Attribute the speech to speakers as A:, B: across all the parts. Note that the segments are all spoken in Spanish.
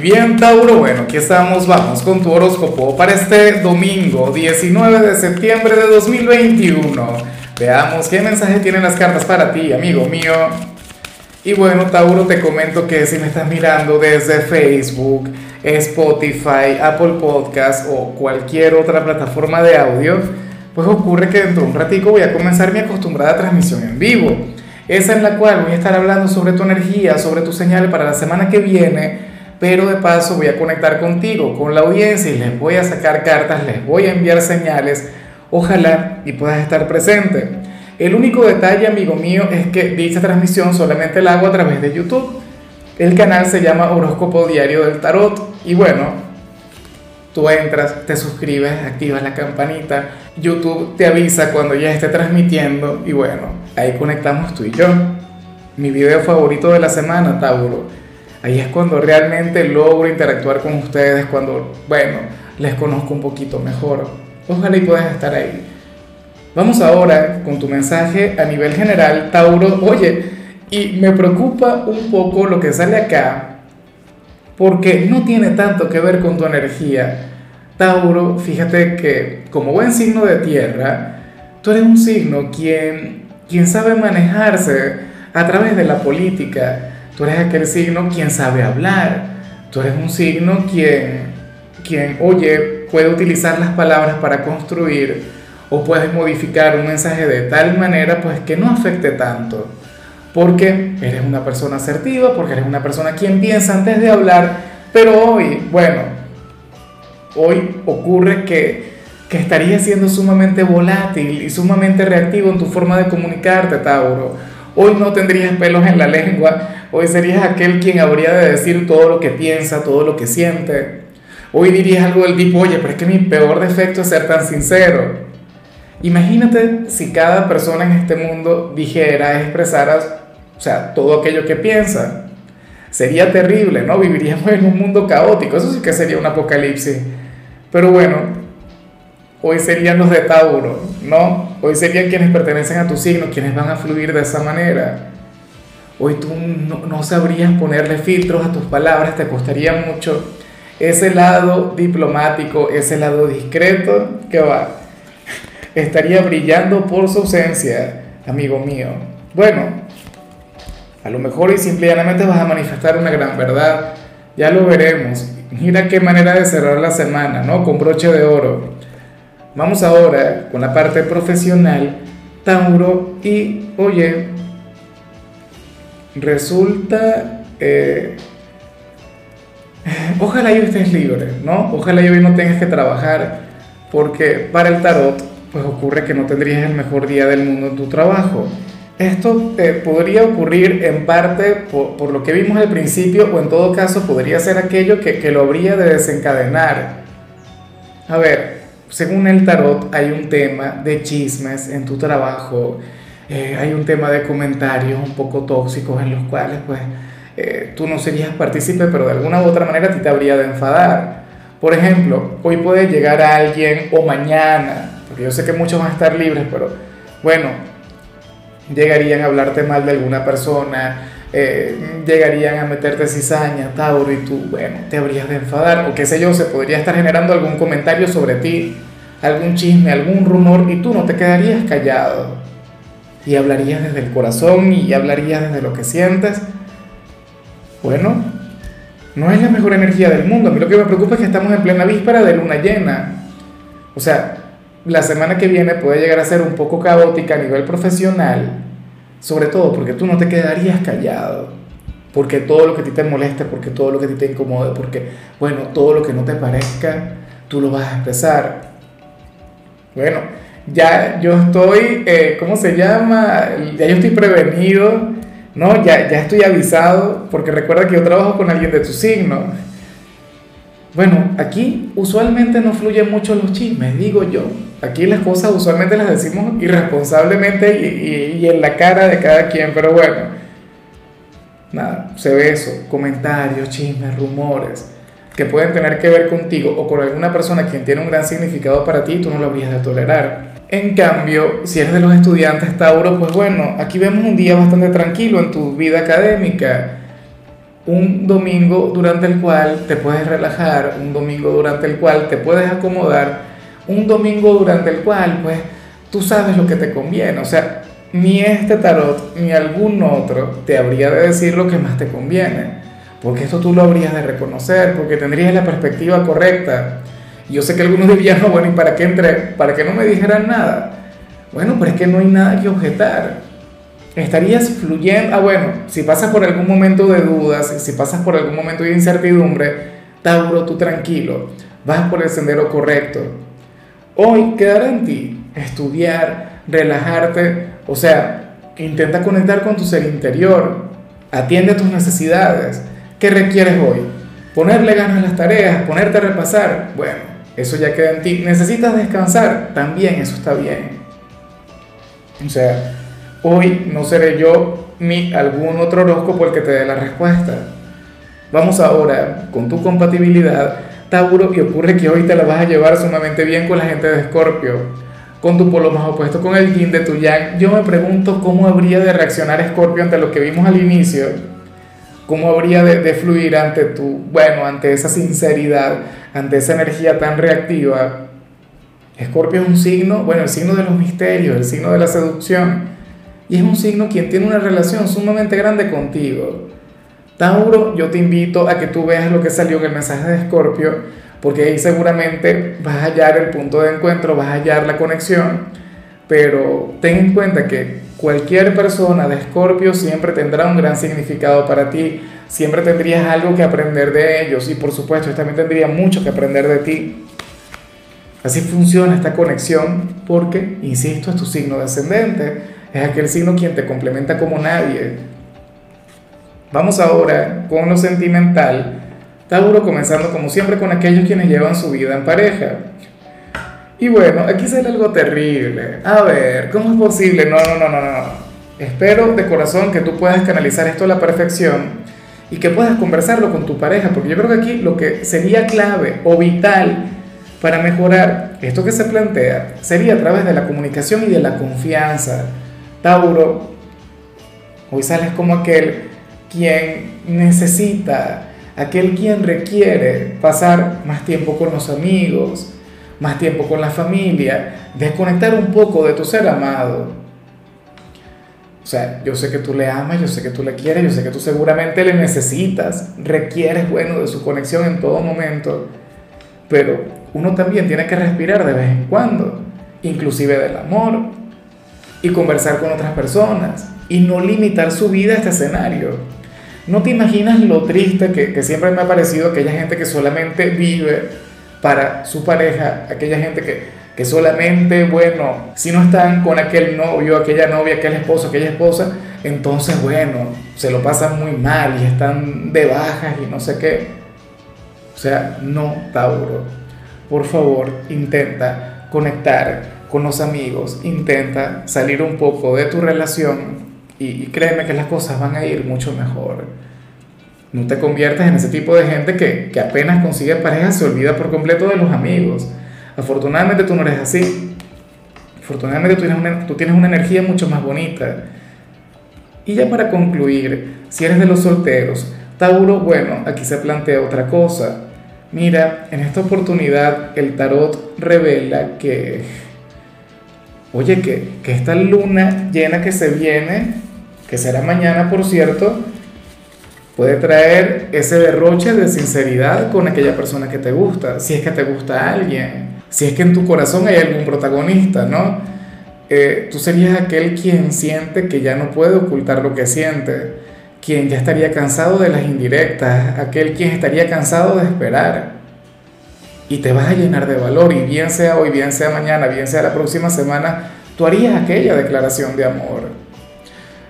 A: Bien, Tauro, bueno, aquí estamos, vamos con tu horóscopo para este domingo 19 de septiembre de 2021. Veamos qué mensaje tienen las cartas para ti, amigo mío. Y bueno, Tauro, te comento que si me estás mirando desde Facebook, Spotify, Apple Podcast o cualquier otra plataforma de audio, pues ocurre que dentro de un ratico voy a comenzar mi acostumbrada transmisión en vivo. Esa en la cual voy a estar hablando sobre tu energía, sobre tu señales para la semana que viene, pero de paso voy a conectar contigo, con la audiencia y les voy a sacar cartas, les voy a enviar señales, ojalá y puedas estar presente. El único detalle, amigo mío, es que dicha transmisión solamente la hago a través de YouTube. El canal se llama Horóscopo Diario del Tarot y bueno, Tú entras, te suscribes, activas la campanita, YouTube te avisa cuando ya esté transmitiendo y bueno, ahí conectamos tú y yo. Mi video favorito de la semana, Tauro. Ahí es cuando realmente logro interactuar con ustedes, cuando, bueno, les conozco un poquito mejor. Ojalá y puedas estar ahí. Vamos ahora con tu mensaje a nivel general, Tauro. Oye, y me preocupa un poco lo que sale acá, porque no tiene tanto que ver con tu energía. Tauro, fíjate que como buen signo de tierra, tú eres un signo quien, quien sabe manejarse a través de la política. Tú eres aquel signo quien sabe hablar. Tú eres un signo quien, quien, oye, puede utilizar las palabras para construir o puedes modificar un mensaje de tal manera pues que no afecte tanto porque eres una persona asertiva, porque eres una persona quien piensa antes de hablar, pero hoy, bueno, hoy ocurre que, que estarías siendo sumamente volátil y sumamente reactivo en tu forma de comunicarte, Tauro. Hoy no tendrías pelos en la lengua, hoy serías aquel quien habría de decir todo lo que piensa, todo lo que siente. Hoy dirías algo del tipo, oye, pero es que mi peor defecto es ser tan sincero. Imagínate si cada persona en este mundo dijera, expresara, o sea, todo aquello que piensa. Sería terrible, ¿no? Viviríamos en un mundo caótico, eso sí que sería un apocalipsis. Pero bueno, hoy serían los de Tauro, ¿no? Hoy serían quienes pertenecen a tu signo, quienes van a fluir de esa manera. Hoy tú no, no sabrías ponerle filtros a tus palabras, te costaría mucho. Ese lado diplomático, ese lado discreto, que va, estaría brillando por su ausencia, amigo mío. Bueno, a lo mejor y simplemente vas a manifestar una gran verdad, ya lo veremos. Mira qué manera de cerrar la semana, ¿no? Con broche de oro. Vamos ahora con la parte profesional, Tauro, y oye, resulta... Eh, ojalá yo estés libre, ¿no? Ojalá yo no tengas que trabajar, porque para el tarot pues ocurre que no tendrías el mejor día del mundo en tu trabajo. Esto podría ocurrir en parte por, lo que vimos al principio o en todo caso podría ser aquello que, que lo habría de desencadenar. A ver, según el tarot hay un tema de chismes en tu trabajo, eh, hay un tema de comentarios un poco tóxicos en los cuales pues eh, tú no serías partícipe, pero de alguna u otra manera a ti te habría de enfadar. Por ejemplo, hoy puede llegar a alguien o mañana porque yo sé que muchos van a estar libres, pero bueno, llegarían a hablarte mal de alguna persona, eh, llegarían a meterte cizaña, Tauro, y tú, bueno, te habrías de enfadar, o qué sé yo, se podría estar generando algún comentario sobre ti, algún chisme, algún rumor, y tú no te quedarías callado, y hablarías desde el corazón y hablarías desde lo que sientes. Bueno, no es la mejor energía del mundo, a mí lo que me preocupa es que estamos en plena víspera de luna llena. O sea, la semana que viene puede llegar a ser un poco caótica a nivel profesional, sobre todo porque tú no te quedarías callado, porque todo lo que a ti te moleste, porque todo lo que a ti te incomode, porque, bueno, todo lo que no te parezca, tú lo vas a expresar. Bueno, ya yo estoy, eh, ¿cómo se llama? Ya yo estoy prevenido, ¿no? Ya, ya estoy avisado, porque recuerda que yo trabajo con alguien de tu signo. Bueno, aquí usualmente no fluyen mucho los chismes, digo yo. Aquí las cosas usualmente las decimos irresponsablemente y, en la cara de cada quien, pero bueno, nada, se ve eso, comentarios, chismes, rumores que pueden tener que ver contigo o con alguna persona quien tiene un gran significado para ti, tú no lo habrías de tolerar. En cambio, si eres de los estudiantes Tauro, pues bueno, aquí vemos un día bastante tranquilo en tu vida académica. un domingo durante el cual te puedes relajar, un domingo durante el cual te puedes acomodar, un domingo durante el cual pues tú sabes lo que te conviene. O sea, ni este tarot ni algún otro te habría de decir lo que más te conviene, porque esto tú lo habrías de reconocer, porque tendrías la perspectiva correcta. Yo sé que algunos dirían, no, bueno, ¿y para qué entré? ¿Para que no me dijeran nada? Bueno, pero es que no hay nada que objetar. Estarías fluyendo, ah bueno, si pasas por algún momento de dudas, si pasas por algún momento de incertidumbre, Tauro, tú tranquilo, vas por el sendero correcto. Hoy quedará en ti estudiar, relajarte, o sea, intenta conectar con tu ser interior, atiende tus necesidades. ¿Qué requieres hoy? Ponerle ganas a las tareas, ponerte a repasar. Bueno, eso ya queda en ti. ¿Necesitas descansar? También eso está bien. O sea, hoy no seré yo ni algún otro horóscopo el que te dé la respuesta. Vamos ahora con tu compatibilidad, Tauro, y ocurre que hoy te la vas a llevar sumamente bien con la gente de Escorpio con tu polo más opuesto, con el yin de tu yang. Yo me pregunto cómo habría de reaccionar Scorpio ante lo que vimos al inicio, cómo habría de, de, fluir ante tu, bueno, ante esa sinceridad, ante esa energía tan reactiva. Escorpio es un signo, bueno, el signo de los misterios, el signo de la seducción, y es un signo quien tiene una relación sumamente grande contigo. Tauro, yo te invito a que tú veas lo que salió en el mensaje de Escorpio porque ahí seguramente vas a hallar el punto de encuentro, vas a hallar la conexión, pero ten en cuenta que cualquier persona de Escorpio siempre tendrá un gran significado para ti, siempre tendrías algo que aprender de ellos y por supuesto también tendría mucho que aprender de ti. Así funciona esta conexión porque, insisto, es tu signo descendente, es aquel signo quien te complementa como nadie. Vamos ahora con lo sentimental Tauro comenzando como siempre con aquellos quienes llevan su vida en pareja. Y bueno, aquí sale algo terrible. A ver, ¿cómo es posible? No, no, no, no, no. Espero de corazón que tú puedas canalizar esto a la perfección y que puedas conversarlo con tu pareja, porque yo creo que aquí lo que sería clave o vital para mejorar esto que se plantea sería a través de la comunicación y de la confianza. Tauro, hoy sales como aquel quien necesita aquel quien requiere pasar más tiempo con los amigos, más tiempo con la familia, desconectar un poco de tu ser amado. O sea, yo sé que tú le amas, yo sé que tú le quieres, yo sé que tú seguramente le necesitas, requieres, bueno, de su conexión en todo momento, pero uno también tiene que respirar de vez en cuando, inclusive del amor, y conversar con otras personas, y no limitar su vida a este escenario. No te imaginas lo triste que, siempre me ha parecido aquella gente que solamente vive para su pareja, aquella gente que, que solamente, bueno, si no están con aquel novio, aquella novia, aquel esposo, aquella esposa, entonces, bueno, se lo pasan muy mal y están de bajas y no sé qué. O sea, no, Tauro. Por favor, intenta conectar con los amigos, intenta salir un poco de tu relación y, créeme que las cosas van a ir mucho mejor. No te conviertas en ese tipo de gente que, que apenas consigue pareja se olvida por completo de los amigos. Afortunadamente tú no eres así. Afortunadamente tú tienes, una, tú tienes una energía mucho más bonita. Y ya para concluir, si eres de los solteros, Tauro, bueno, aquí se plantea otra cosa. Mira, en esta oportunidad el tarot revela que, oye, que, que esta luna llena que se viene que será mañana, por cierto, puede traer ese derroche de sinceridad con aquella persona que te gusta, si es que te gusta alguien, si es que en tu corazón hay algún protagonista, ¿no? Eh, tú serías aquel quien siente que ya no puede ocultar lo que siente, quien ya estaría cansado de las indirectas, aquel quien estaría cansado de esperar. Y te vas a llenar de valor, y bien sea hoy, bien sea mañana, bien sea la próxima semana, tú harías aquella declaración de amor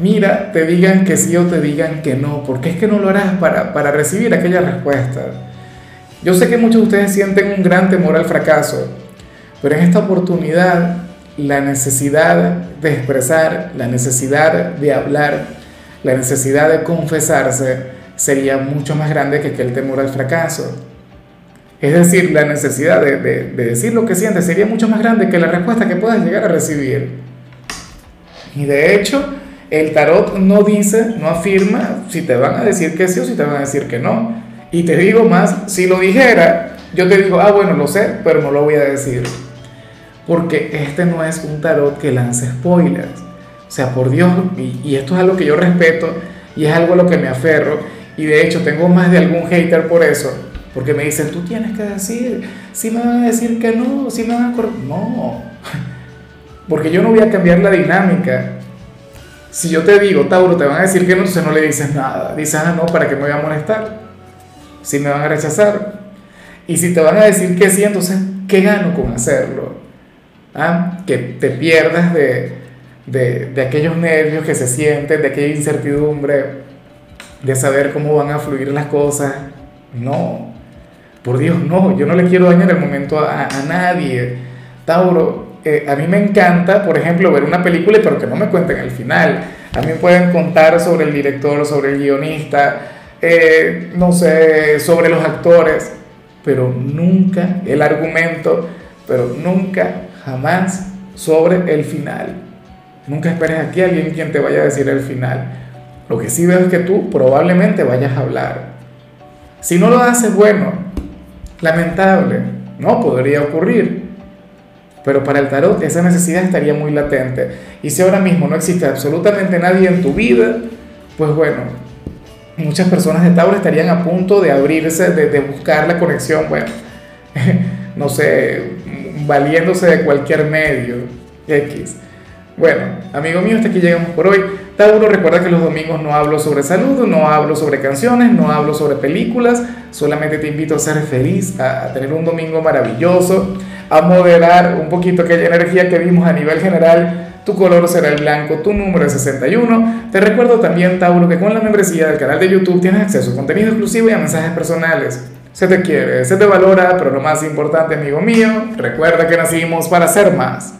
A: mira, te digan que sí o te digan que no, porque es que no lo harás para, para recibir aquella respuesta. Yo sé que muchos de ustedes sienten un gran temor al fracaso, pero en esta oportunidad la necesidad de expresar, la necesidad de hablar, la necesidad de confesarse sería mucho más grande que aquel temor al fracaso. Es decir, la necesidad de, de, de decir lo que sientes sería mucho más grande que la respuesta que puedas llegar a recibir. Y de hecho, el tarot no dice, no afirma si te van a decir que sí o si te van a decir que no. Y te digo más, si lo dijera, yo te digo, ah, bueno, lo sé, pero no lo voy a decir. Porque este no es un tarot que lance spoilers. O sea, por Dios, y, esto es algo que yo respeto y es algo a lo que me aferro. Y de hecho tengo más de algún hater por eso. Porque me dicen, tú tienes que decir, si me van a decir que no, si me van a... No, porque yo no voy a cambiar la dinámica. Si yo te digo, Tauro, te van a decir que no, entonces no le dices nada. Dices, ah, no, ¿para qué me voy a molestar? Si me van a rechazar. Y si te van a decir que sí, entonces, ¿qué gano con hacerlo? ¿Ah? Que te pierdas de, de, de aquellos nervios que se sienten, de aquella incertidumbre, de saber cómo van a fluir las cosas. No, por Dios, no, yo no le quiero dañar el momento a, a nadie. Tauro, eh, a mí me encanta, por ejemplo, ver una película, pero que no me cuenten el final. A mí pueden contar sobre el director, sobre el guionista, eh, no sé, sobre los actores, pero nunca el argumento, pero nunca, jamás sobre el final. Nunca esperes aquí a alguien quien te vaya a decir el final. Lo que sí veo es que tú probablemente vayas a hablar. Si no lo haces, bueno, lamentable, no podría ocurrir. Pero para el tarot esa necesidad estaría muy latente. Y si ahora mismo no existe absolutamente nadie en tu vida, pues bueno, muchas personas de Tauro estarían a punto de abrirse, de, buscar la conexión, bueno, no sé, valiéndose de cualquier medio, X. Bueno, amigo mío, hasta aquí llegamos por hoy. Tauro, recuerda que los domingos no hablo sobre salud, no hablo sobre canciones, no hablo sobre películas, solamente te invito a ser feliz, a tener un domingo maravilloso a moderar un poquito aquella energía que vimos a nivel general. Tu color será el blanco, tu número es 61. Te recuerdo también, Tauro, que con la membresía del canal de YouTube tienes acceso a contenido exclusivo y a mensajes personales. Se te quiere, se te valora, pero lo más importante, amigo mío, recuerda que nacimos para ser más.